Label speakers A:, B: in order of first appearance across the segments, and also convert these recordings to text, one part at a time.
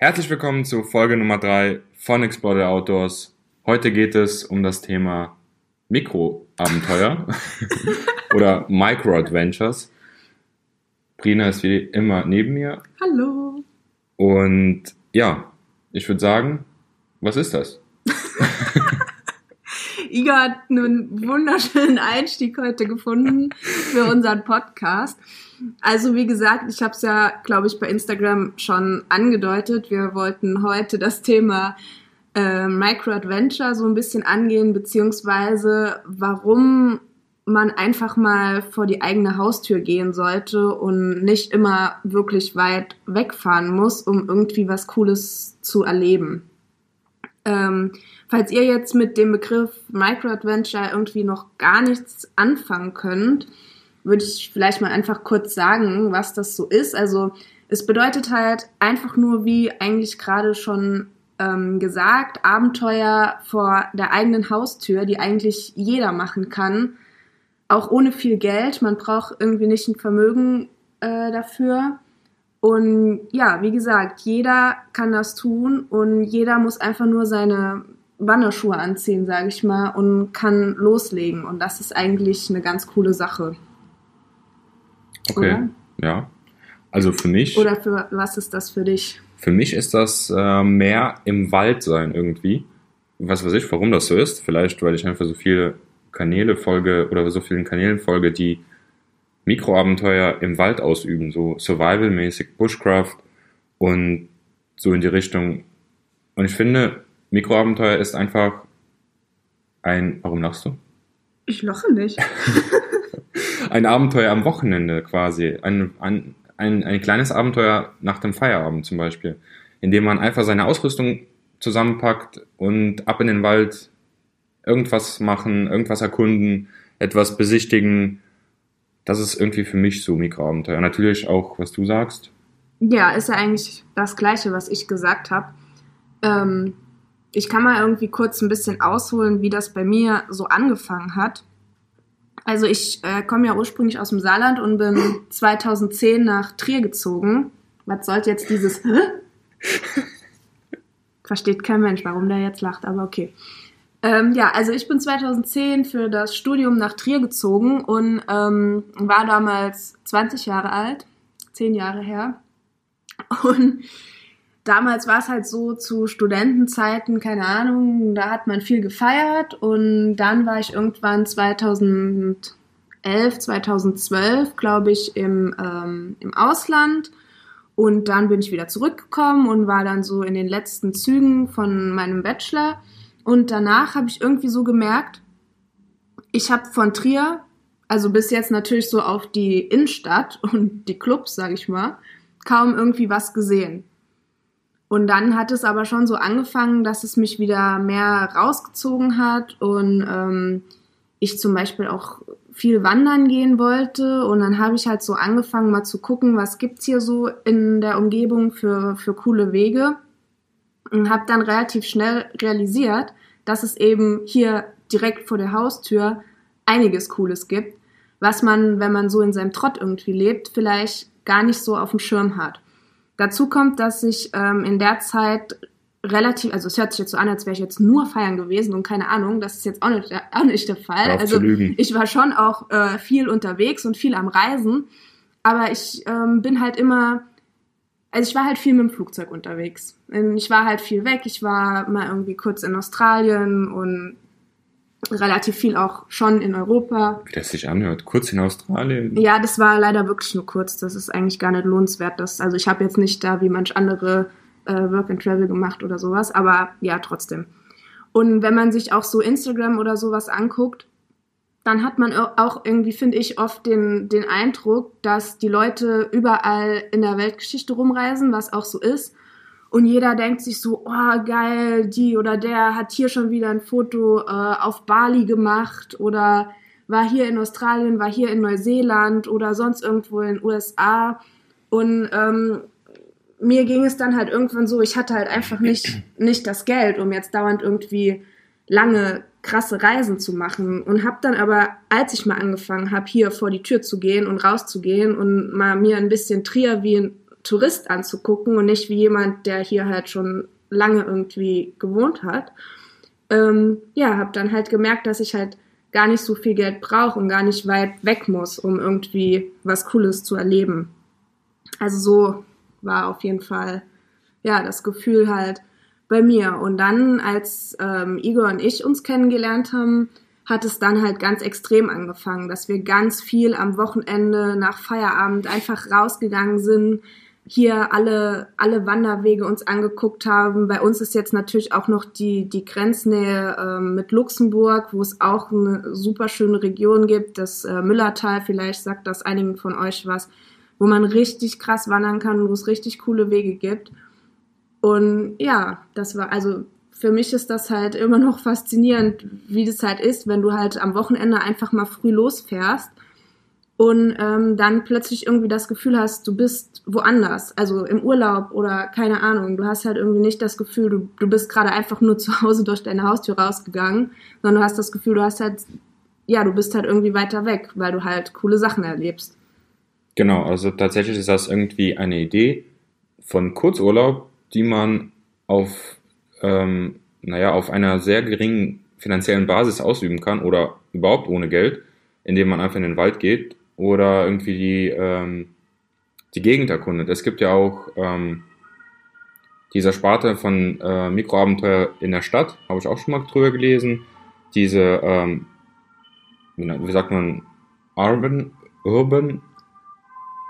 A: Herzlich willkommen zu Folge Nummer 3 von Explorer Outdoors. Heute geht es um das Thema Mikroabenteuer oder Micro-Adventures. Prina ist wie immer neben mir.
B: Hallo.
A: Und ja, ich würde sagen, was ist das?
B: Iga hat einen wunderschönen Einstieg heute gefunden für unseren Podcast. Also wie gesagt, ich habe es ja, glaube ich, bei Instagram schon angedeutet. Wir wollten heute das Thema äh, Micro Adventure so ein bisschen angehen, beziehungsweise warum man einfach mal vor die eigene Haustür gehen sollte und nicht immer wirklich weit wegfahren muss, um irgendwie was Cooles zu erleben. Ähm, falls ihr jetzt mit dem Begriff Micro Adventure irgendwie noch gar nichts anfangen könnt, würde ich vielleicht mal einfach kurz sagen, was das so ist. Also es bedeutet halt einfach nur, wie eigentlich gerade schon ähm, gesagt, Abenteuer vor der eigenen Haustür, die eigentlich jeder machen kann, auch ohne viel Geld. Man braucht irgendwie nicht ein Vermögen äh, dafür. Und ja, wie gesagt, jeder kann das tun und jeder muss einfach nur seine Wanderschuhe anziehen, sage ich mal, und kann loslegen. Und das ist eigentlich eine ganz coole Sache.
A: Okay, Oder? ja. Also für mich.
B: Oder für was ist das für dich?
A: Für mich ist das äh, mehr im Wald sein irgendwie. Was weiß ich, warum das so ist. Vielleicht, weil ich einfach so viele Kanäle folge oder so vielen Kanälen folge, die Mikroabenteuer im Wald ausüben, so Survival-mäßig, Bushcraft und so in die Richtung. Und ich finde, Mikroabenteuer ist einfach ein. Warum lachst du?
B: Ich lache nicht.
A: ein Abenteuer am Wochenende quasi. Ein, ein, ein, ein kleines Abenteuer nach dem Feierabend zum Beispiel. In dem man einfach seine Ausrüstung zusammenpackt und ab in den Wald irgendwas machen, irgendwas erkunden, etwas besichtigen. Das ist irgendwie für mich so Mikroabenteuer. Natürlich auch, was du sagst.
B: Ja, ist ja eigentlich das Gleiche, was ich gesagt habe. Ähm, ich kann mal irgendwie kurz ein bisschen ausholen, wie das bei mir so angefangen hat. Also ich äh, komme ja ursprünglich aus dem Saarland und bin 2010 nach Trier gezogen. Was sollte jetzt dieses... Versteht kein Mensch, warum der jetzt lacht, aber okay. Ähm, ja, also ich bin 2010 für das Studium nach Trier gezogen und ähm, war damals 20 Jahre alt, 10 Jahre her. Und damals war es halt so zu Studentenzeiten, keine Ahnung, da hat man viel gefeiert und dann war ich irgendwann 2011, 2012, glaube ich, im, ähm, im Ausland und dann bin ich wieder zurückgekommen und war dann so in den letzten Zügen von meinem Bachelor und danach habe ich irgendwie so gemerkt, ich habe von Trier, also bis jetzt natürlich so auf die Innenstadt und die Clubs, sage ich mal, kaum irgendwie was gesehen. Und dann hat es aber schon so angefangen, dass es mich wieder mehr rausgezogen hat und ähm, ich zum Beispiel auch viel wandern gehen wollte. Und dann habe ich halt so angefangen, mal zu gucken, was gibt's hier so in der Umgebung für, für coole Wege. Und habe dann relativ schnell realisiert, dass es eben hier direkt vor der Haustür einiges Cooles gibt, was man, wenn man so in seinem Trott irgendwie lebt, vielleicht gar nicht so auf dem Schirm hat. Dazu kommt, dass ich ähm, in der Zeit relativ, also es hört sich jetzt so an, als wäre ich jetzt nur feiern gewesen und keine Ahnung, das ist jetzt auch nicht, auch nicht der Fall. Also ich war schon auch äh, viel unterwegs und viel am Reisen, aber ich ähm, bin halt immer, also ich war halt viel mit dem Flugzeug unterwegs. Ich war halt viel weg, ich war mal irgendwie kurz in Australien und relativ viel auch schon in Europa.
A: Wie das sich anhört, kurz in Australien.
B: Ja, das war leider wirklich nur kurz. Das ist eigentlich gar nicht lohnenswert. Das, also ich habe jetzt nicht da wie manch andere äh, Work and Travel gemacht oder sowas, aber ja, trotzdem. Und wenn man sich auch so Instagram oder sowas anguckt, dann hat man auch irgendwie, finde ich, oft den, den Eindruck, dass die Leute überall in der Weltgeschichte rumreisen, was auch so ist. Und jeder denkt sich so, oh geil, die oder der hat hier schon wieder ein Foto äh, auf Bali gemacht oder war hier in Australien, war hier in Neuseeland oder sonst irgendwo in den USA. Und ähm, mir ging es dann halt irgendwann so, ich hatte halt einfach nicht, nicht das Geld, um jetzt dauernd irgendwie lange, krasse Reisen zu machen. Und habe dann aber, als ich mal angefangen habe, hier vor die Tür zu gehen und rauszugehen und mal mir ein bisschen Trier wie Tourist anzugucken und nicht wie jemand, der hier halt schon lange irgendwie gewohnt hat. Ähm, ja, habe dann halt gemerkt, dass ich halt gar nicht so viel Geld brauche und gar nicht weit weg muss, um irgendwie was Cooles zu erleben. Also so war auf jeden Fall ja das Gefühl halt bei mir. Und dann, als ähm, Igor und ich uns kennengelernt haben, hat es dann halt ganz extrem angefangen, dass wir ganz viel am Wochenende nach Feierabend einfach rausgegangen sind, hier alle, alle Wanderwege uns angeguckt haben. Bei uns ist jetzt natürlich auch noch die, die Grenznähe äh, mit Luxemburg, wo es auch eine super schöne Region gibt, das äh, Müllertal, vielleicht sagt das einigen von euch was, wo man richtig krass wandern kann, wo es richtig coole Wege gibt. Und ja, das war, also für mich ist das halt immer noch faszinierend, wie das halt ist, wenn du halt am Wochenende einfach mal früh losfährst und ähm, dann plötzlich irgendwie das Gefühl hast, du bist woanders, also im Urlaub oder keine Ahnung. Du hast halt irgendwie nicht das Gefühl, du, du bist gerade einfach nur zu Hause durch deine Haustür rausgegangen, sondern du hast das Gefühl, du hast halt, ja, du bist halt irgendwie weiter weg, weil du halt coole Sachen erlebst.
A: Genau, also tatsächlich ist das irgendwie eine Idee von Kurzurlaub, die man auf, ähm, naja, auf einer sehr geringen finanziellen Basis ausüben kann oder überhaupt ohne Geld, indem man einfach in den Wald geht oder irgendwie die, ähm, die Gegend erkundet. Es gibt ja auch ähm, dieser Sparte von äh, Mikroabenteuer in der Stadt, habe ich auch schon mal drüber gelesen. Diese, ähm, wie sagt man, Urban, Urban,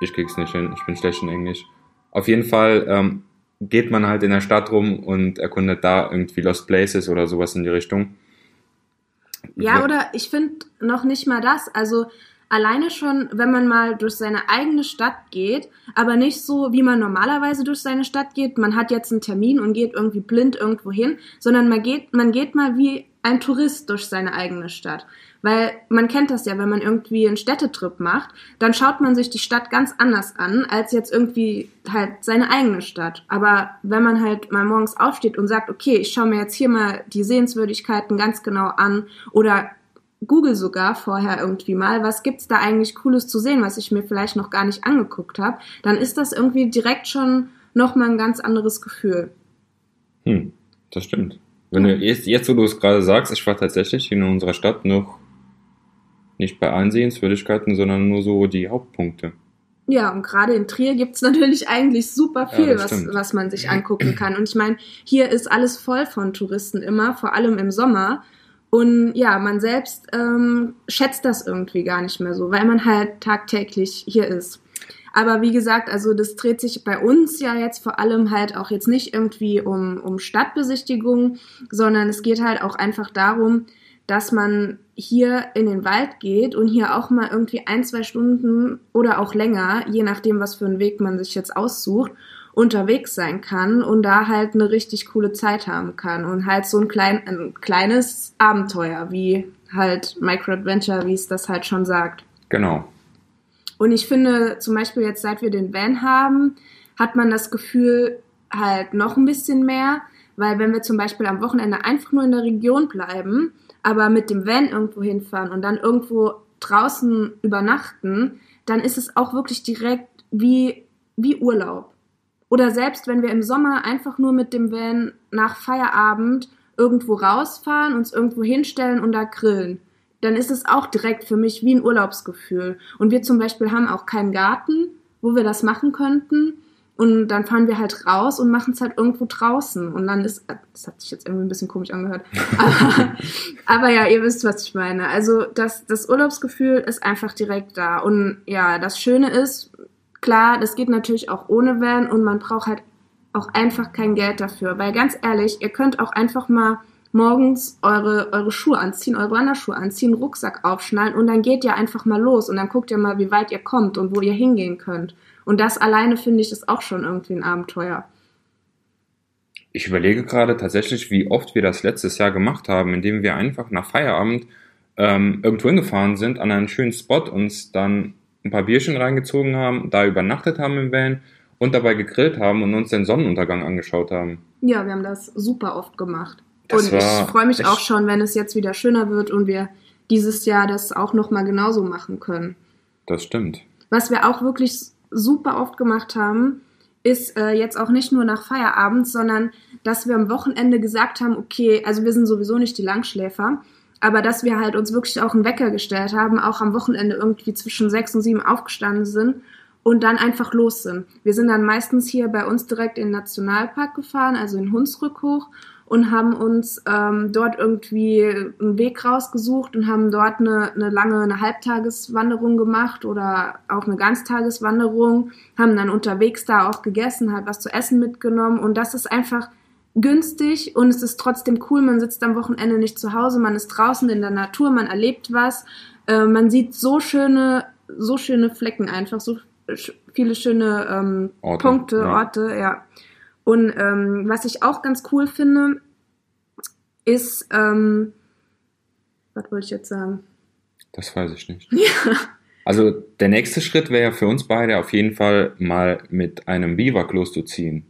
A: ich krieg's nicht hin, ich bin schlecht in Englisch. Auf jeden Fall ähm, geht man halt in der Stadt rum und erkundet da irgendwie Lost Places oder sowas in die Richtung.
B: Ja, oder ich finde noch nicht mal das. Also Alleine schon, wenn man mal durch seine eigene Stadt geht, aber nicht so, wie man normalerweise durch seine Stadt geht. Man hat jetzt einen Termin und geht irgendwie blind irgendwo hin, sondern man geht, man geht mal wie ein Tourist durch seine eigene Stadt. Weil man kennt das ja, wenn man irgendwie einen Städtetrip macht, dann schaut man sich die Stadt ganz anders an, als jetzt irgendwie halt seine eigene Stadt. Aber wenn man halt mal morgens aufsteht und sagt, okay, ich schaue mir jetzt hier mal die Sehenswürdigkeiten ganz genau an oder Google sogar vorher irgendwie mal, was gibt's da eigentlich Cooles zu sehen, was ich mir vielleicht noch gar nicht angeguckt habe, dann ist das irgendwie direkt schon nochmal ein ganz anderes Gefühl.
A: Hm, das stimmt. Wenn du jetzt, jetzt wo du es gerade sagst, ich war tatsächlich in unserer Stadt noch nicht bei allen Sehenswürdigkeiten, sondern nur so die Hauptpunkte.
B: Ja, und gerade in Trier gibt's natürlich eigentlich super viel, ja, was, was man sich angucken kann. Und ich meine, hier ist alles voll von Touristen immer, vor allem im Sommer. Und ja, man selbst ähm, schätzt das irgendwie gar nicht mehr so, weil man halt tagtäglich hier ist. Aber wie gesagt, also das dreht sich bei uns ja jetzt vor allem halt auch jetzt nicht irgendwie um, um Stadtbesichtigung, sondern es geht halt auch einfach darum, dass man hier in den Wald geht und hier auch mal irgendwie ein, zwei Stunden oder auch länger, je nachdem, was für einen Weg man sich jetzt aussucht, unterwegs sein kann und da halt eine richtig coole Zeit haben kann und halt so ein, klein, ein kleines Abenteuer, wie halt Micro Adventure, wie es das halt schon sagt.
A: Genau.
B: Und ich finde zum Beispiel jetzt, seit wir den Van haben, hat man das Gefühl halt noch ein bisschen mehr, weil wenn wir zum Beispiel am Wochenende einfach nur in der Region bleiben, aber mit dem Van irgendwo hinfahren und dann irgendwo draußen übernachten, dann ist es auch wirklich direkt wie, wie Urlaub. Oder selbst wenn wir im Sommer einfach nur mit dem Van nach Feierabend irgendwo rausfahren, uns irgendwo hinstellen und da grillen, dann ist es auch direkt für mich wie ein Urlaubsgefühl. Und wir zum Beispiel haben auch keinen Garten, wo wir das machen könnten. Und dann fahren wir halt raus und machen es halt irgendwo draußen. Und dann ist, das hat sich jetzt irgendwie ein bisschen komisch angehört. Aber, aber ja, ihr wisst, was ich meine. Also das, das Urlaubsgefühl ist einfach direkt da. Und ja, das Schöne ist, Klar, das geht natürlich auch ohne Van und man braucht halt auch einfach kein Geld dafür. Weil ganz ehrlich, ihr könnt auch einfach mal morgens eure, eure Schuhe anziehen, eure Wanderschuhe anziehen, Rucksack aufschnallen und dann geht ihr einfach mal los und dann guckt ihr mal, wie weit ihr kommt und wo ihr hingehen könnt. Und das alleine finde ich ist auch schon irgendwie ein Abenteuer.
A: Ich überlege gerade tatsächlich, wie oft wir das letztes Jahr gemacht haben, indem wir einfach nach Feierabend ähm, irgendwo hingefahren sind, an einen schönen Spot, uns dann ein paar Bierchen reingezogen haben, da übernachtet haben im Van und dabei gegrillt haben und uns den Sonnenuntergang angeschaut haben.
B: Ja, wir haben das super oft gemacht. Das und ich freue mich auch schon, wenn es jetzt wieder schöner wird und wir dieses Jahr das auch nochmal genauso machen können.
A: Das stimmt.
B: Was wir auch wirklich super oft gemacht haben, ist äh, jetzt auch nicht nur nach Feierabend, sondern dass wir am Wochenende gesagt haben, okay, also wir sind sowieso nicht die Langschläfer, aber dass wir halt uns wirklich auch einen Wecker gestellt haben, auch am Wochenende irgendwie zwischen sechs und sieben aufgestanden sind und dann einfach los sind. Wir sind dann meistens hier bei uns direkt in den Nationalpark gefahren, also in Hunsrück hoch und haben uns ähm, dort irgendwie einen Weg rausgesucht und haben dort eine, eine lange, eine Halbtageswanderung gemacht oder auch eine Ganztageswanderung, haben dann unterwegs da auch gegessen, halt was zu essen mitgenommen und das ist einfach günstig und es ist trotzdem cool. Man sitzt am Wochenende nicht zu Hause, man ist draußen in der Natur, man erlebt was, äh, man sieht so schöne, so schöne Flecken einfach, so viele schöne ähm, Orte, Punkte, ja. Orte, ja. Und ähm, was ich auch ganz cool finde, ist, ähm, was wollte ich jetzt sagen?
A: Das weiß ich nicht. Ja. Also der nächste Schritt wäre für uns beide auf jeden Fall mal mit einem Biwak loszuziehen.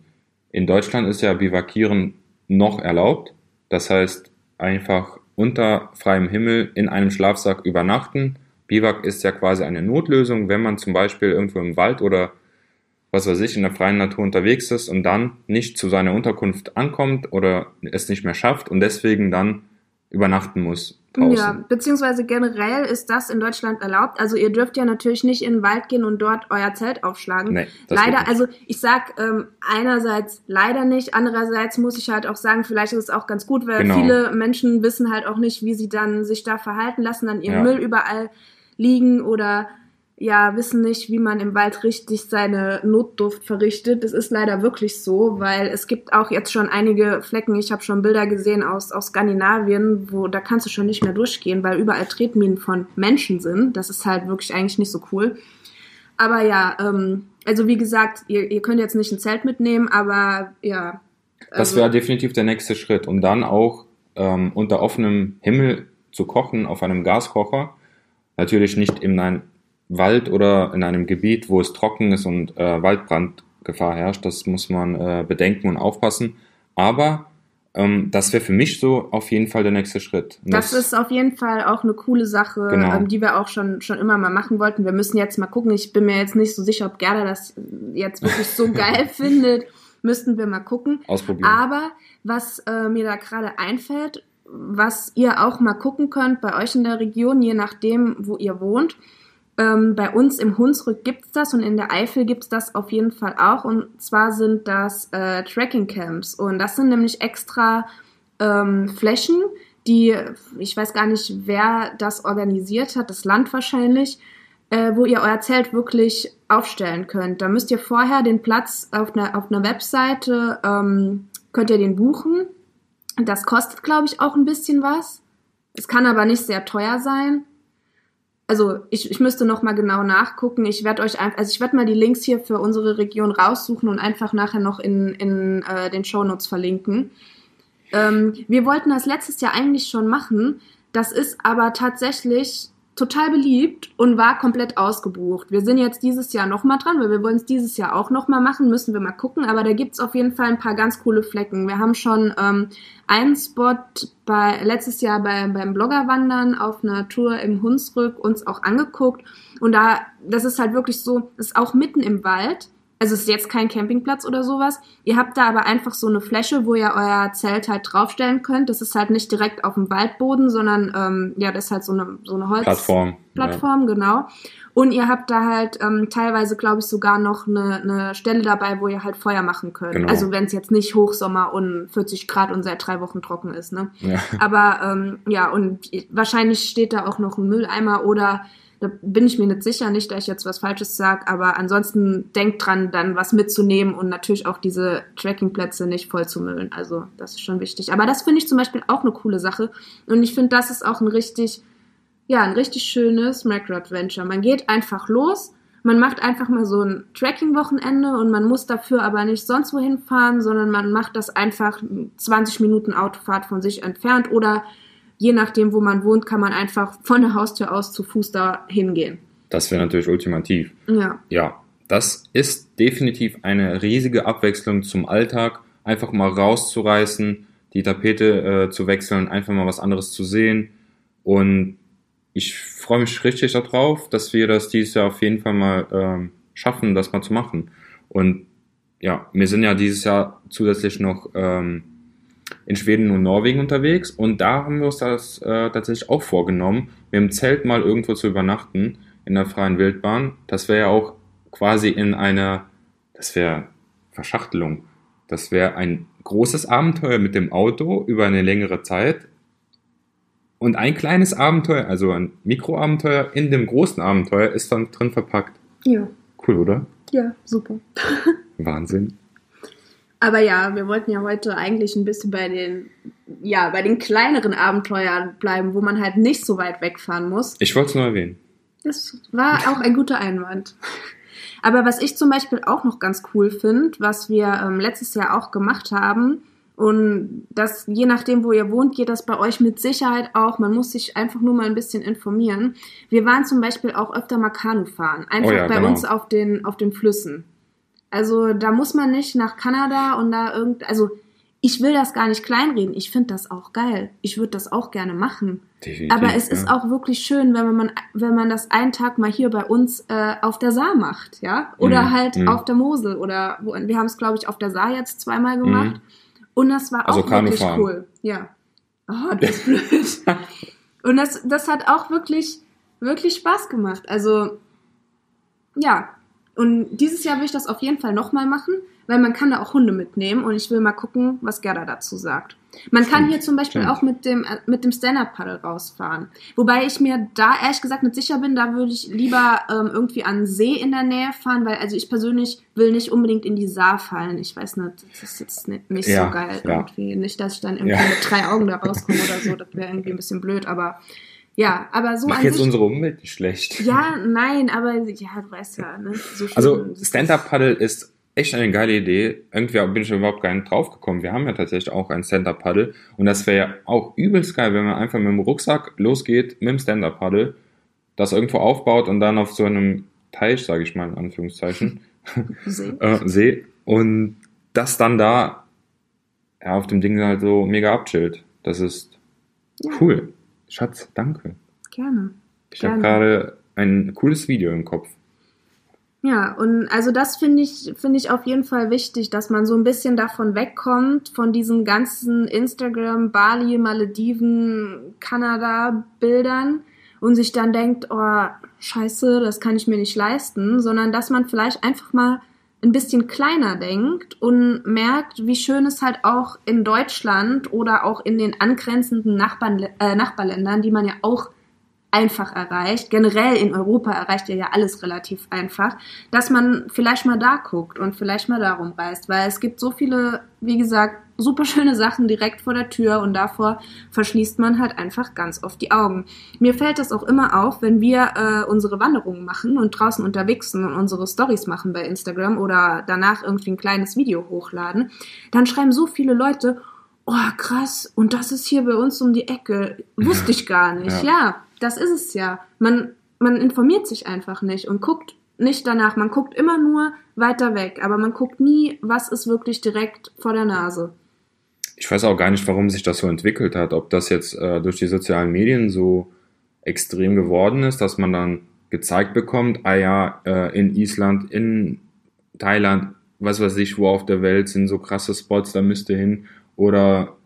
A: In Deutschland ist ja Biwakieren noch erlaubt. Das heißt einfach unter freiem Himmel in einem Schlafsack übernachten. Biwak ist ja quasi eine Notlösung, wenn man zum Beispiel irgendwo im Wald oder was weiß ich, in der freien Natur unterwegs ist und dann nicht zu seiner Unterkunft ankommt oder es nicht mehr schafft und deswegen dann übernachten muss. Draußen. Ja,
B: beziehungsweise generell ist das in Deutschland erlaubt. Also ihr dürft ja natürlich nicht in den Wald gehen und dort euer Zelt aufschlagen. Nee, leider, also ich sag ähm, einerseits leider nicht, andererseits muss ich halt auch sagen, vielleicht ist es auch ganz gut, weil genau. viele Menschen wissen halt auch nicht, wie sie dann sich da verhalten lassen, dann ihren ja. Müll überall liegen oder ja, wissen nicht, wie man im Wald richtig seine Notduft verrichtet. Das ist leider wirklich so, weil es gibt auch jetzt schon einige Flecken. Ich habe schon Bilder gesehen aus, aus Skandinavien, wo da kannst du schon nicht mehr durchgehen, weil überall Tretminen von Menschen sind. Das ist halt wirklich eigentlich nicht so cool. Aber ja, ähm, also wie gesagt, ihr, ihr könnt jetzt nicht ein Zelt mitnehmen, aber ja.
A: Also das wäre definitiv der nächste Schritt. Und dann auch ähm, unter offenem Himmel zu kochen auf einem Gaskocher. Natürlich nicht in, ein, Wald oder in einem Gebiet, wo es trocken ist und äh, Waldbrandgefahr herrscht. Das muss man äh, bedenken und aufpassen. Aber ähm, das wäre für mich so auf jeden Fall der nächste Schritt.
B: Das, das, ist auf jeden Fall auch eine coole Sache, genau. ähm, die wir auch schon, schon immer mal machen wollten. Wir müssen jetzt mal gucken. Ich bin mir jetzt nicht so sicher, ob Gerda das jetzt wirklich so geil findet. Müssten wir mal gucken.
A: Ausprobieren.
B: Aber was äh, mir da gerade einfällt, was ihr auch mal gucken könnt bei euch in der Region, je nachdem, wo ihr wohnt, ähm, bei uns im Hunsrück gibt's das und in der Eifel gibt's das auf jeden Fall auch. Und zwar sind das äh, Tracking Camps. Und das sind nämlich extra ähm, Flächen, die, ich weiß gar nicht, wer das organisiert hat, das Land wahrscheinlich, äh, wo ihr euer Zelt wirklich aufstellen könnt. Da müsst ihr vorher den Platz auf einer, auf einer Webseite, ähm, könnt ihr den buchen. Das kostet, glaube ich, auch ein bisschen was. Es kann aber nicht sehr teuer sein also ich, ich müsste noch mal genau nachgucken. Ich werde euch einfach, also ich werde mal die Links hier für unsere Region raussuchen und einfach nachher noch in, in äh, den Shownotes verlinken. Ähm, wir wollten das letztes Jahr eigentlich schon machen. Das ist aber tatsächlich total beliebt und war komplett ausgebucht. Wir sind jetzt dieses Jahr nochmal dran, weil wir wollen es dieses Jahr auch nochmal machen, müssen wir mal gucken, aber da gibt's auf jeden Fall ein paar ganz coole Flecken. Wir haben schon ähm, einen Spot bei letztes Jahr bei, beim Bloggerwandern auf einer Tour im Hunsrück uns auch angeguckt und da, das ist halt wirklich so, ist auch mitten im Wald also es ist jetzt kein Campingplatz oder sowas. Ihr habt da aber einfach so eine Fläche, wo ihr euer Zelt halt draufstellen könnt. Das ist halt nicht direkt auf dem Waldboden, sondern ähm, ja, das ist halt so eine so eine Holz
A: Plattform.
B: Plattform, ja. genau. Und ihr habt da halt ähm, teilweise, glaube ich, sogar noch eine, eine Stelle dabei, wo ihr halt Feuer machen könnt. Genau. Also wenn es jetzt nicht Hochsommer und 40 Grad und seit drei Wochen trocken ist, ne? Ja. Aber ähm, ja, und wahrscheinlich steht da auch noch ein Mülleimer oder da bin ich mir nicht sicher, nicht, dass ich jetzt was Falsches sage, aber ansonsten denkt dran, dann was mitzunehmen und natürlich auch diese Trackingplätze nicht voll zu müllen. Also das ist schon wichtig. Aber das finde ich zum Beispiel auch eine coole Sache. Und ich finde, das ist auch ein richtig, ja, ein richtig schönes Macro-Adventure. Man geht einfach los, man macht einfach mal so ein Tracking-Wochenende und man muss dafür aber nicht sonst wohin fahren, sondern man macht das einfach 20 Minuten Autofahrt von sich entfernt oder je nachdem, wo man wohnt, kann man einfach von der Haustür aus zu Fuß da hingehen.
A: Das wäre natürlich ultimativ.
B: Ja.
A: Ja, das ist definitiv eine riesige Abwechslung zum Alltag. Einfach mal rauszureißen, die Tapete äh, zu wechseln, einfach mal was anderes zu sehen. Und ich freue mich richtig darauf, dass wir das dieses Jahr auf jeden Fall mal ähm, schaffen, das mal zu machen. Und ja, wir sind ja dieses Jahr zusätzlich noch ähm, in Schweden und Norwegen unterwegs und da haben wir uns das äh, tatsächlich auch vorgenommen, mit dem Zelt mal irgendwo zu übernachten in der freien Wildbahn. Das wäre ja auch quasi in einer, das wäre Verschachtelung, das wäre ein großes Abenteuer mit dem Auto über eine längere Zeit und ein kleines Abenteuer, also ein Mikroabenteuer in dem großen Abenteuer ist dann drin verpackt.
B: Ja.
A: Cool, oder?
B: Ja, super.
A: Wahnsinn.
B: Aber ja, wir wollten ja heute eigentlich ein bisschen bei den, ja, bei den kleineren Abenteuern bleiben, wo man halt nicht so weit wegfahren muss.
A: Ich wollte es nur erwähnen.
B: Das war auch ein guter Einwand. Aber was ich zum Beispiel auch noch ganz cool finde, was wir ähm, letztes Jahr auch gemacht haben, und das, je nachdem, wo ihr wohnt, geht das bei euch mit Sicherheit auch. Man muss sich einfach nur mal ein bisschen informieren. Wir waren zum Beispiel auch öfter mal Kanu fahren. Einfach
A: Oh ja,
B: bei
A: genau.
B: uns auf den, auf den Flüssen. Also da muss man nicht nach Kanada und da irgend, also ich will das gar nicht kleinreden. Ich finde das auch geil. Ich würde das auch gerne machen.
A: Definitiv,
B: Aber es
A: ja.
B: ist auch wirklich schön, wenn man, wenn man das einen Tag mal hier bei uns äh, auf der Saar macht, ja? Oder
A: Mhm,
B: halt
A: mhm.
B: auf der Mosel oder wo, wir haben es, glaube ich, auf der Saar jetzt zweimal gemacht.
A: Mhm.
B: Und das war
A: Also
B: auch wirklich
A: Kanufahren.
B: cool. Ja. Oh, das ist blöd. Und das, das hat auch wirklich, wirklich Spaß gemacht. Also, ja. Und dieses Jahr will ich das auf jeden Fall nochmal machen, weil man kann da auch Hunde mitnehmen und ich will mal gucken, was Gerda dazu sagt. Man kann hier zum Beispiel
A: stimmt.
B: auch mit dem, äh, mit dem Stand-Up-Paddle rausfahren. Wobei ich mir da ehrlich gesagt nicht sicher bin, da würde ich lieber ähm, irgendwie an See in der Nähe fahren, weil also ich persönlich will nicht unbedingt in die Saar fallen. Ich weiß nicht, das ist jetzt nicht, nicht
A: Ja,
B: so geil
A: ja.
B: irgendwie. Nicht, dass ich dann irgendwie
A: Ja.
B: mit drei Augen da rauskomme oder so, das wäre irgendwie ein bisschen blöd, aber ja, aber so
A: Mach jetzt
B: sich,
A: unsere Umwelt nicht schlecht.
B: ja, nein, aber ja, du weißt ja, ne? So
A: Also Stand-Up-Paddle ist echt eine geile Idee. Irgendwie bin ich überhaupt gar nicht drauf gekommen. Wir haben ja tatsächlich auch ein Stand-Up-Paddle und das wäre ja auch übelst geil, wenn man einfach mit dem Rucksack losgeht mit dem Stand-Up-Paddle, das irgendwo aufbaut und dann auf so einem Teich, sage ich mal in Anführungszeichen.
B: See.
A: äh, See und das dann da ja, auf dem Ding halt so mega abchillt. Das ist
B: Ja.
A: cool. Schatz, danke.
B: Gerne.
A: Ich habe gerade ein cooles Video im Kopf.
B: Ja, und also das finde ich, finde ich auf jeden Fall wichtig, dass man so ein bisschen davon wegkommt, von diesen ganzen Instagram, Bali, Malediven, Kanada-Bildern und sich dann denkt, oh, scheiße, das kann ich mir nicht leisten, sondern dass man vielleicht einfach mal ein bisschen kleiner denkt und merkt, wie schön es halt auch in Deutschland oder auch in den angrenzenden Nachbarn, äh, Nachbarländern, die man ja auch einfach erreicht. Generell in Europa erreicht ihr ja alles relativ einfach, dass man vielleicht mal da guckt und vielleicht mal darum reist, weil es gibt so viele, wie gesagt, super schöne Sachen direkt vor der Tür und davor verschließt man halt einfach ganz oft die Augen. Mir fällt das auch immer auf, wenn wir äh, unsere Wanderungen machen und draußen unterwegs sind und unsere Stories machen bei Instagram oder danach irgendwie ein kleines Video hochladen, dann schreiben so viele Leute, oh krass, und das ist hier bei uns um die Ecke. Wusste ich gar nicht.
A: Ja.
B: Ja, das ist es ja. Man, man informiert sich einfach nicht und guckt nicht danach. Man guckt immer nur weiter weg, aber man guckt nie, was ist wirklich direkt vor der Nase.
A: Ich weiß auch gar nicht, warum sich das so entwickelt hat. Ob das jetzt äh, durch die sozialen Medien so extrem geworden ist, dass man dann gezeigt bekommt, ah ja, äh, in Island, in Thailand, was weiß ich, wo auf der Welt sind so krasse Spots, da müsst ihr hin. Oder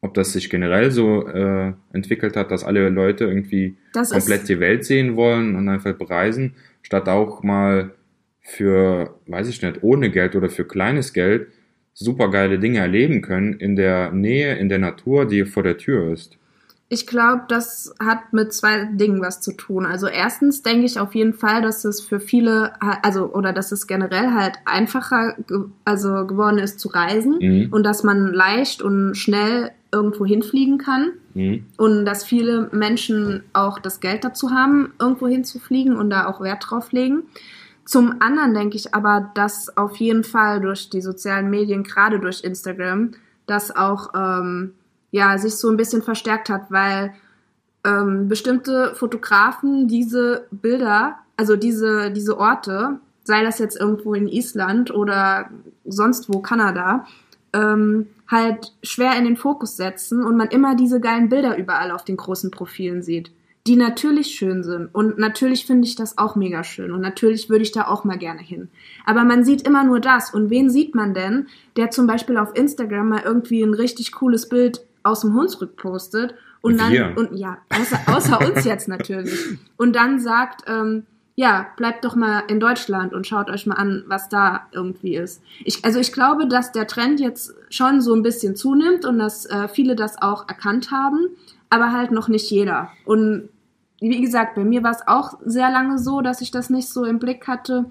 A: ob das sich generell so äh, entwickelt hat, dass alle Leute irgendwie
B: Das
A: komplett die Welt sehen wollen und einfach bereisen, statt auch mal für, weiß ich nicht, ohne Geld oder für kleines Geld super geile Dinge erleben können in der Nähe, in der Natur, die vor der Tür ist.
B: Ich glaube, das hat mit zwei Dingen was zu tun. Also erstens denke ich auf jeden Fall, dass es für viele, also oder dass es generell halt einfacher, ge- also geworden ist zu reisen
A: Mhm.
B: und dass man leicht und schnell irgendwo hinfliegen kann.
A: Mhm.
B: und dass viele Menschen auch das Geld dazu haben, irgendwo hinzufliegen und da auch Wert drauf legen. Zum anderen denke ich aber, dass auf jeden Fall durch die sozialen Medien, gerade durch Instagram, das auch ähm, ja sich so ein bisschen verstärkt hat, weil ähm, bestimmte Fotografen diese Bilder, also diese diese Orte, sei das jetzt irgendwo in Island oder sonst wo Kanada, ähm, halt schwer in den Fokus setzen und man immer diese geilen Bilder überall auf den großen Profilen sieht. die natürlich schön sind. Und natürlich finde ich das auch mega schön. Und natürlich würde ich da auch mal gerne hin. Aber man sieht immer nur das. Und wen sieht man denn, der zum Beispiel auf Instagram mal irgendwie ein richtig cooles Bild aus dem Hunsrück postet und dann,
A: Wir.
B: und ja, außer, außer uns jetzt natürlich. Und dann sagt, ähm, ja, bleibt doch mal in Deutschland und schaut euch mal an, was da irgendwie ist. Ich, also ich glaube, dass der Trend jetzt schon so ein bisschen zunimmt und dass äh, viele das auch erkannt haben, aber halt noch nicht jeder. Und wie gesagt, bei mir war es auch sehr lange so, dass ich das nicht so im Blick hatte.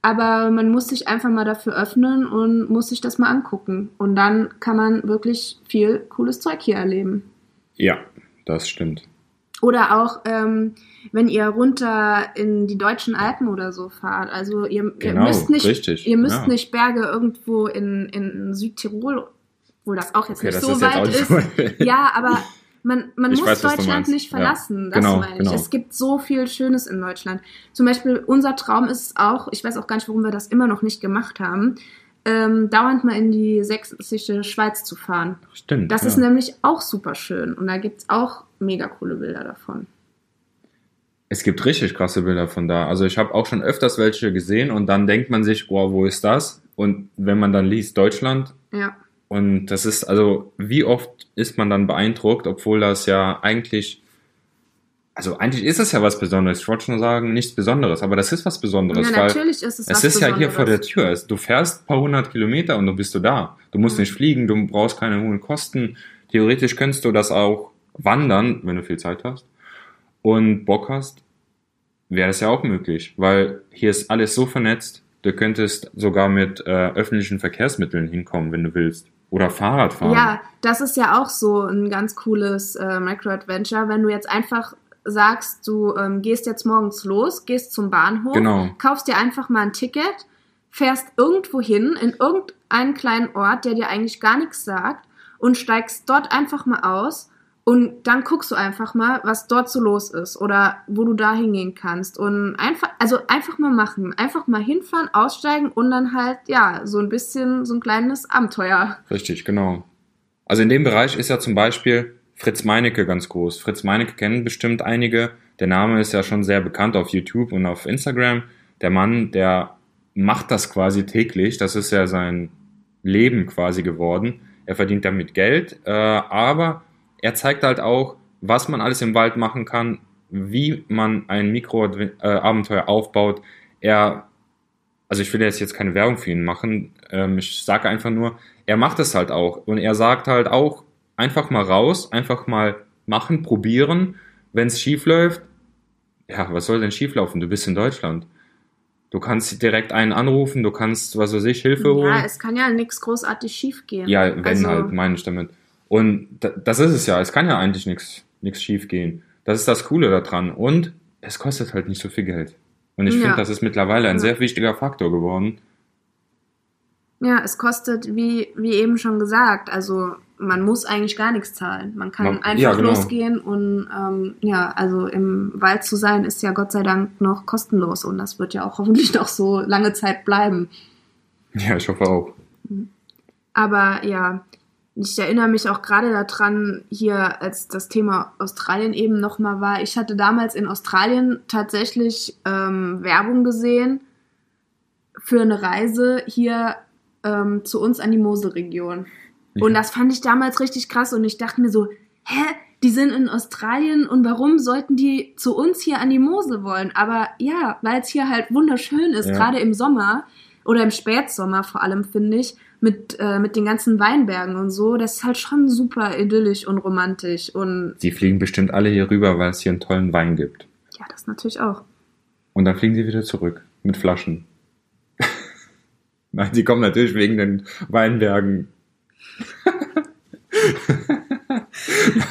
B: Aber man muss sich einfach mal dafür öffnen und muss sich das mal angucken. Und dann kann man wirklich viel cooles Zeug hier erleben.
A: Ja, das stimmt.
B: Oder auch, ähm, wenn ihr runter in die deutschen Alpen oder so fahrt. Also ihr,
A: Genau,
B: ihr müsst nicht,
A: richtig,
B: ihr müsst
A: ja.
B: nicht Berge irgendwo in, in Südtirol, wo das auch jetzt
A: Okay,
B: nicht so weit ist.
A: so.
B: Ja, aber man, man
A: Ich
B: muss
A: weiß,
B: Deutschland nicht
A: Ja.
B: verlassen. Das
A: Genau,
B: meine ich.
A: genau.
B: Es gibt so viel Schönes in Deutschland. Zum Beispiel unser Traum ist es auch, ich weiß auch gar nicht, warum wir das immer noch nicht gemacht haben, ähm, dauernd mal in die sächsische Schweiz zu fahren.
A: Stimmt.
B: Das
A: ja.
B: ist nämlich auch super schön und da gibt's auch mega coole Bilder davon.
A: Es gibt richtig krasse Bilder von da. Also ich habe auch schon öfters welche gesehen und dann denkt man sich, wow, wo ist das? Und wenn man dann liest Deutschland
B: Ja.
A: Und das ist also, wie oft ist man dann beeindruckt, obwohl das ja eigentlich, also eigentlich ist es ja was Besonderes. Ich wollte schon sagen, nichts Besonderes, aber das ist was Besonderes,
B: ja,
A: weil
B: natürlich ist es
A: es
B: was
A: ist ja hier vor der. Tür. Du fährst ein paar hundert Kilometer und du bist du da. Du musst
B: Mhm.
A: nicht fliegen, du brauchst keine hohen Kosten. Theoretisch könntest du das auch wandern, wenn du viel Zeit hast und Bock hast, wäre das ja auch möglich, weil hier ist alles so vernetzt. Du könntest sogar mit äh, öffentlichen Verkehrsmitteln hinkommen, wenn du willst. Oder Fahrrad fahren.
B: Ja, das ist ja auch so ein ganz cooles äh, Micro-Adventure, wenn du jetzt einfach sagst, du ähm, gehst jetzt morgens los, gehst zum Bahnhof,
A: Genau.
B: kaufst dir einfach mal ein Ticket, fährst irgendwo hin, in irgendeinen kleinen Ort, der dir eigentlich gar nichts sagt und steigst dort einfach mal aus und dann guckst du einfach mal, was dort so los ist oder wo du da hingehen kannst und einfach, also einfach mal machen, einfach mal hinfahren, aussteigen und dann halt, ja, so ein bisschen, so ein kleines Abenteuer.
A: Richtig, genau. Also in dem Bereich ist ja zum Beispiel Fritz Meinecke ganz groß. Fritz Meinecke kennen bestimmt einige. Der Name ist ja schon sehr bekannt auf YouTube und auf Instagram. Der Mann, der macht das quasi täglich. Das ist ja sein Leben quasi geworden. Er verdient damit Geld, äh, aber er zeigt halt auch, was man alles im Wald machen kann, wie man ein Mikroabenteuer aufbaut. Er, also ich will jetzt jetzt keine Werbung für ihn machen. Ähm, ich sage einfach nur, er macht es halt auch und er sagt halt auch einfach mal raus, einfach mal machen, probieren. Wenn es schief läuft, ja, was soll denn schief laufen? Du bist in Deutschland. Du kannst direkt einen anrufen, du kannst, was weiß ich, Hilfe holen.
B: Ja, es kann ja nichts großartig schief gehen.
A: Ja, wenn
B: Also-
A: halt, meine ich damit. Und da, das ist es ja. Es kann ja eigentlich nichts nichts schief gehen. Das ist das Coole daran. Und es kostet halt nicht so viel Geld. Und ich
B: Ja.
A: finde, das ist mittlerweile ein
B: Ja.
A: sehr wichtiger Faktor geworden.
B: Ja, es kostet, wie, wie eben schon gesagt, also man muss eigentlich gar nichts zahlen. Man kann
A: Man-
B: einfach
A: ja, genau.
B: losgehen und ähm, ja, also im Wald zu sein ist ja Gott sei Dank noch kostenlos und das wird ja auch hoffentlich noch so lange Zeit bleiben.
A: Ja, ich hoffe auch.
B: Aber ja, ich erinnere mich auch gerade daran, hier als das Thema Australien eben nochmal war. Ich hatte damals in Australien tatsächlich ähm, Werbung gesehen für eine Reise hier ähm, zu uns an die Moselregion. Und das fand ich damals richtig krass und ich dachte mir so, hä? Die sind in Australien und warum sollten die zu uns hier an die Mosel wollen? Aber ja, weil es hier halt wunderschön ist,
A: Ja.
B: gerade im Sommer oder im Spätsommer vor allem, finde ich, mit, äh, mit den ganzen Weinbergen und so. Das ist halt schon super idyllisch und romantisch und
A: Sie fliegen bestimmt alle hier rüber, weil es hier einen tollen Wein gibt.
B: ja, das natürlich auch.
A: Und dann fliegen sie wieder zurück mit Flaschen. Nein, sie kommen natürlich wegen den Weinbergen.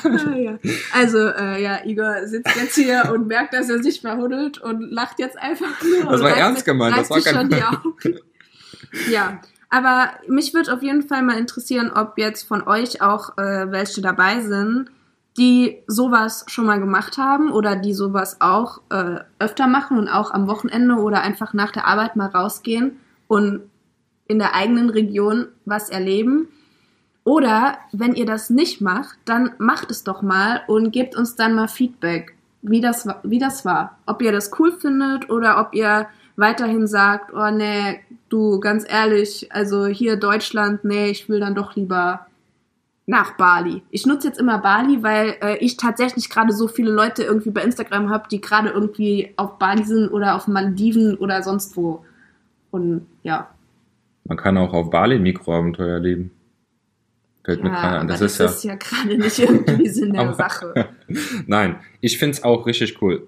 B: Ah, ja. Also, äh, ja, Igor sitzt jetzt hier und merkt, dass er sich verhuddelt und lacht jetzt einfach nur.
A: Das war ernst gemeint, das war kein-
B: schon die Augen. Ja, aber mich würde auf jeden Fall mal interessieren, ob jetzt von euch auch äh, welche dabei sind, die sowas schon mal gemacht haben oder die sowas auch äh, öfter machen und auch am Wochenende oder einfach nach der Arbeit mal rausgehen und in der eigenen Region was erleben. Oder wenn ihr das nicht macht, dann macht es doch mal und gebt uns dann mal Feedback. wie das, wie das war. Ob ihr das cool findet oder ob ihr weiterhin sagt, oh nee, du, ganz ehrlich, also hier Deutschland, nee, ich will dann doch lieber nach Bali. Ich nutze jetzt immer Bali, weil äh, ich tatsächlich gerade so viele Leute irgendwie bei Instagram habe, die gerade irgendwie auf Bali sind oder auf Maldiven oder sonst wo. Und ja.
A: Man kann auch auf Bali Mikroabenteuer erleben. Fällt mir
B: ja,
A: gerade an. Das,
B: das,
A: ist ja.
B: ist ja gerade nicht irgendwie Sinn der Sache.
A: Nein, ich find's auch richtig cool.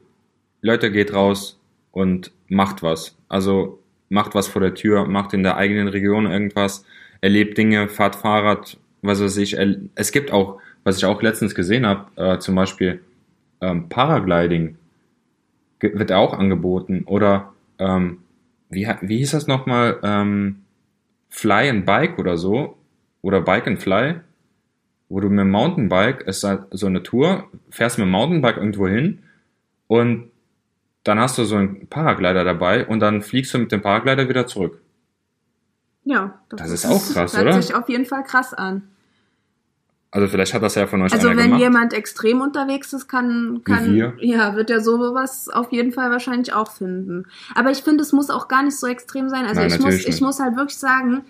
A: Leute, geht raus und macht was. Also macht was vor der Tür, macht in der eigenen Region irgendwas, erlebt Dinge, fahrt Fahrrad, was weiß ich. Es gibt auch, was ich auch letztens gesehen habe, äh, zum Beispiel ähm, Paragliding wird auch angeboten. Oder ähm, wie, wie hieß das nochmal? Ähm, Fly and Bike oder so. Oder Bike and Fly wo du mit dem Mountainbike, es ist halt so eine Tour, fährst mit dem Mountainbike irgendwo hin und dann hast du so einen Paraglider dabei und dann fliegst du mit dem Paraglider wieder zurück.
B: Ja,
A: Das ist auch krass,
B: hört
A: oder?
B: sich auf jeden Fall krass an.
A: Also vielleicht hat das ja von euch
B: Also wenn
A: gemacht.
B: jemand extrem unterwegs ist, kann, kann ja, wird er sowas auf jeden Fall wahrscheinlich auch finden. Aber ich finde, es muss auch gar nicht so extrem sein. Also
A: Nein,
B: ich muss,
A: natürlich
B: ich
A: nicht.
B: muss halt wirklich sagen,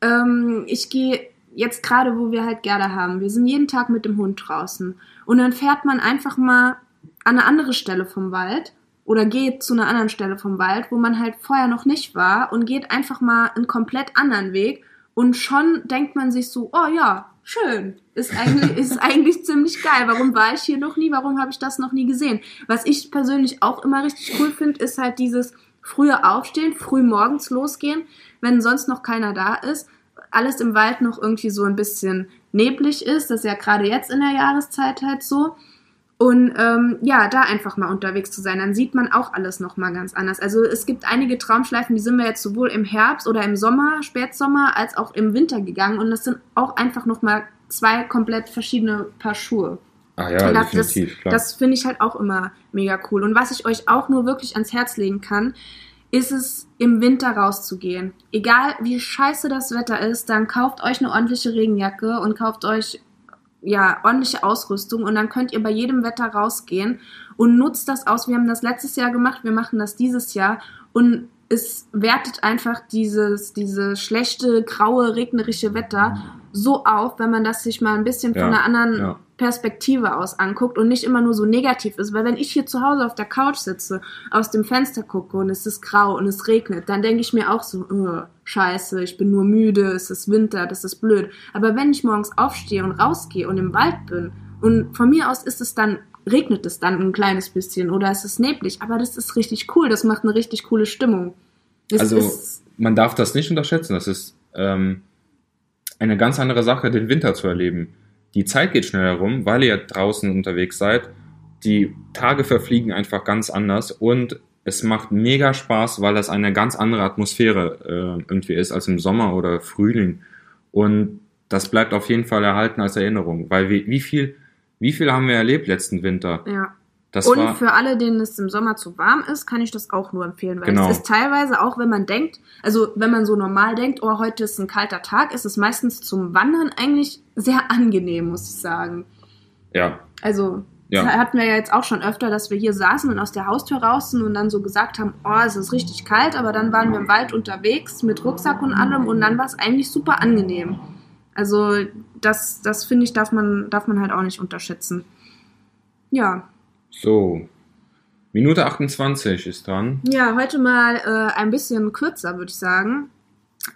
B: ähm, ich gehe jetzt gerade, wo wir halt Gerda haben, wir sind jeden Tag mit dem Hund draußen. Und dann fährt man einfach mal an eine andere Stelle vom Wald oder geht zu einer anderen Stelle vom Wald, wo man halt vorher noch nicht war und geht einfach mal einen komplett anderen Weg und schon denkt man sich so, oh ja, schön, ist eigentlich, ist eigentlich ziemlich geil. Warum war ich hier noch nie? Warum habe ich das noch nie gesehen? Was ich persönlich auch immer richtig cool finde, ist halt dieses frühe Aufstehen, früh morgens losgehen, wenn sonst noch keiner da ist, alles im Wald noch irgendwie so ein bisschen neblig ist, das ist ja gerade jetzt in der Jahreszeit halt so. Und ähm, ja, da einfach mal unterwegs zu sein, dann sieht man auch alles nochmal ganz anders. Also es gibt einige Traumschleifen, die sind wir jetzt sowohl im Herbst oder im Sommer, Spätsommer, als auch im Winter gegangen. Und das sind auch einfach nochmal zwei komplett verschiedene Paar Schuhe.
A: Ah ja,
B: das,
A: definitiv, klar.
B: das finde ich halt auch immer mega cool. Und was ich euch auch nur wirklich ans Herz legen kann, ist es, im Winter rauszugehen. Egal wie scheiße das Wetter ist, dann kauft euch eine ordentliche Regenjacke und kauft euch ja, ordentliche Ausrüstung und dann könnt ihr bei jedem Wetter rausgehen und nutzt das aus. Wir haben das letztes Jahr gemacht, wir machen das dieses Jahr und es wertet einfach dieses, diese schlechte, graue, regnerische Wetter so auf, wenn man das sich mal ein bisschen
A: Ja,
B: von einer anderen
A: ja.
B: Perspektive aus anguckt und nicht immer nur so negativ ist. Weil wenn ich hier zu Hause auf der Couch sitze, aus dem Fenster gucke und es ist grau und es regnet, dann denke ich mir auch so, "Ugh, scheiße, ich bin nur müde, es ist Winter, das ist blöd. Aber wenn ich morgens aufstehe und rausgehe und im Wald bin und von mir aus ist es dann, regnet es dann ein kleines bisschen oder es ist neblig, aber das ist richtig cool, das macht eine richtig coole Stimmung. Es
A: Also man darf das nicht unterschätzen. Das ist ähm, eine ganz andere Sache, den Winter zu erleben. Die Zeit geht schneller rum, weil ihr draußen unterwegs seid. Die Tage verfliegen einfach ganz anders und es macht mega Spaß, weil das eine ganz andere Atmosphäre äh, irgendwie ist als im Sommer oder Frühling. Und das bleibt auf jeden Fall erhalten als Erinnerung, weil wie, wie viel, wie viel haben wir erlebt letzten Winter?
B: ja.
A: Das
B: und
A: war
B: für alle, denen es im Sommer zu warm ist, kann ich das auch nur empfehlen, weil
A: Genau.
B: es ist teilweise auch, wenn man denkt, also wenn man so normal denkt, oh, heute ist ein kalter Tag, ist es meistens zum Wandern eigentlich sehr angenehm, muss ich sagen.
A: ja,
B: Also
A: Ja.
B: das hatten wir ja jetzt auch schon öfter, dass wir hier saßen und aus der Haustür raus sind und dann so gesagt haben, oh, es ist richtig kalt, aber dann waren wir im Wald unterwegs mit Rucksack und allem und dann war es eigentlich super angenehm. Also das, das finde ich, darf man, darf man halt auch nicht unterschätzen. Ja,
A: so. Minute 28 ist dran.
B: Ja, heute mal äh, ein bisschen kürzer, würde ich sagen.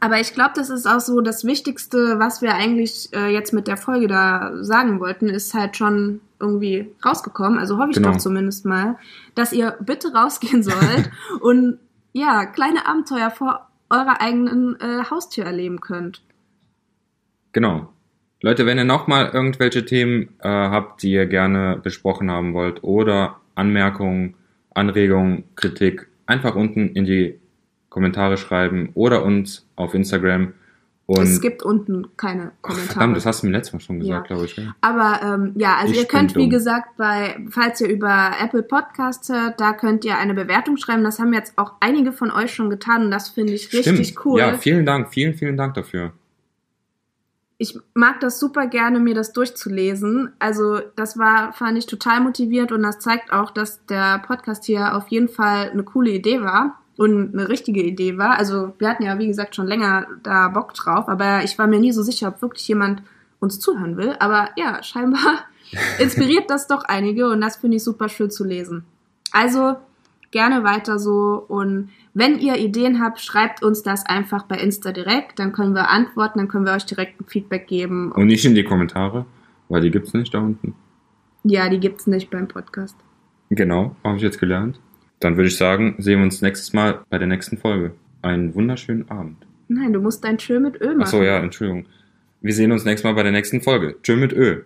B: Aber ich glaube, das ist auch so das Wichtigste, was wir eigentlich äh, jetzt mit der Folge da sagen wollten, ist halt schon irgendwie rausgekommen. Also hoffe ich
A: Genau.
B: doch zumindest mal, dass ihr bitte rausgehen sollt und ja, kleine Abenteuer vor eurer eigenen äh, Haustür erleben könnt.
A: Genau. Leute, wenn ihr nochmal irgendwelche Themen äh, habt, die ihr gerne besprochen haben wollt oder Anmerkungen, Anregungen, Kritik, einfach unten in die Kommentare schreiben oder uns auf Instagram. Und
B: es gibt unten keine
A: Ach,
B: Kommentare.
A: verdammt, das hast du mir letztes Mal schon gesagt,
B: Ja.
A: glaube ich. Ja?
B: Aber ähm, ja, also
A: Ich
B: ihr könnt,
A: bin
B: wie
A: dumm.
B: gesagt, bei, falls ihr über Apple Podcasts hört, da könnt ihr eine Bewertung schreiben. Das haben jetzt auch einige von euch schon getan und das finde ich richtig
A: Stimmt.
B: cool.
A: Ja, vielen Dank, vielen, vielen Dank dafür.
B: ich mag das super gerne, mir das durchzulesen. Also das war, fand ich total motiviert und das zeigt auch, dass der Podcast hier auf jeden Fall eine coole Idee war und eine richtige Idee war. Also wir hatten ja, wie gesagt, schon länger da Bock drauf, aber ich war mir nie so sicher, ob wirklich jemand uns zuhören will. Aber ja, scheinbar inspiriert das doch einige und das finde ich super schön zu lesen. Also gerne weiter so und wenn ihr Ideen habt, schreibt uns das einfach bei Insta direkt, dann können wir antworten, dann können wir euch direkt ein Feedback geben.
A: Und nicht in die Kommentare, weil die gibt's nicht da unten.
B: Ja, die gibt's nicht beim Podcast.
A: Genau, habe ich jetzt gelernt. Dann würde ich sagen, sehen wir uns nächstes Mal bei der nächsten Folge. Einen wunderschönen Abend.
B: Nein, du musst dein Tschö mit Ö machen.
A: Achso, ja, Entschuldigung. Wir sehen uns nächstes Mal bei der nächsten Folge. Tschö mit Ö.